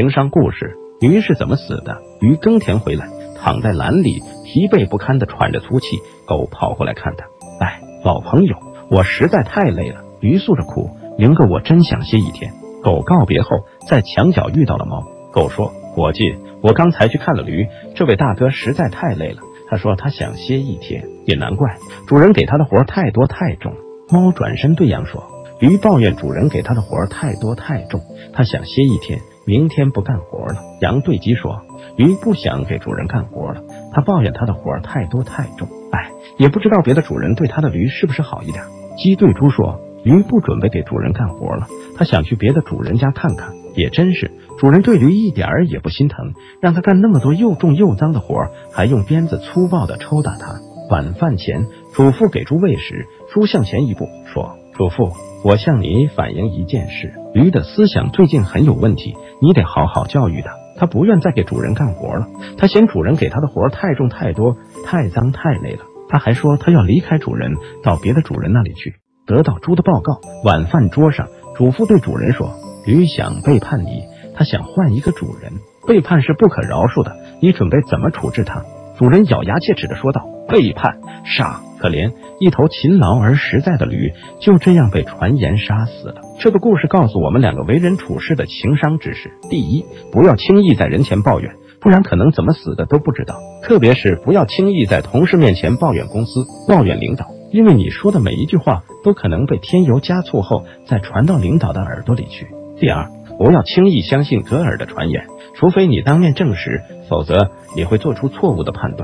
情商故事：驴是怎么死的？驴耕田回来，躺在栏里，疲惫不堪的喘着粗气。狗跑过来看他，哎，老朋友，我实在太累了。驴诉着苦，明哥，我真想歇一天。狗告别后，在墙角遇到了猫。狗说：“伙计，我刚才去看了驴，这位大哥实在太累了。他说他想歇一天，也难怪，主人给他的活太多太重。”猫转身对羊说。驴抱怨主人给他的活太多太重，他想歇一天，明天不干活了。羊对鸡说：“驴不想给主人干活了，他抱怨他的活太多太重，哎，也不知道别的主人对他的驴是不是好一点。”鸡对猪说：“驴不准备给主人干活了，他想去别的主人家看看。也真是，主人对驴一点儿也不心疼，让他干那么多又重又脏的活，还用鞭子粗暴地抽打他。”晚饭前，主妇给猪喂食，猪向前一步说：“主妇。”我向你反映一件事，驴的思想最近很有问题，你得好好教育它。它不愿再给主人干活了，它嫌主人给它的活太重太多，太脏太累了。它还说它要离开主人，到别的主人那里去。得到猪的报告，晚饭桌上，主妇对主人说：“驴想背叛你，它想换一个主人，背叛是不可饶恕的。你准备怎么处置它？”主人咬牙切齿的说道：“背叛，杀！”可怜一头勤劳而实在的驴就这样被传言杀死了。这个故事告诉我们两个为人处事的情商知识：第一，不要轻易在人前抱怨，不然可能怎么死的都不知道。特别是不要轻易在同事面前抱怨公司、抱怨领导，因为你说的每一句话都可能被添油加醋后再传到领导的耳朵里去。第二，不要轻易相信隔耳的传言，除非你当面证实，否则你会做出错误的判断。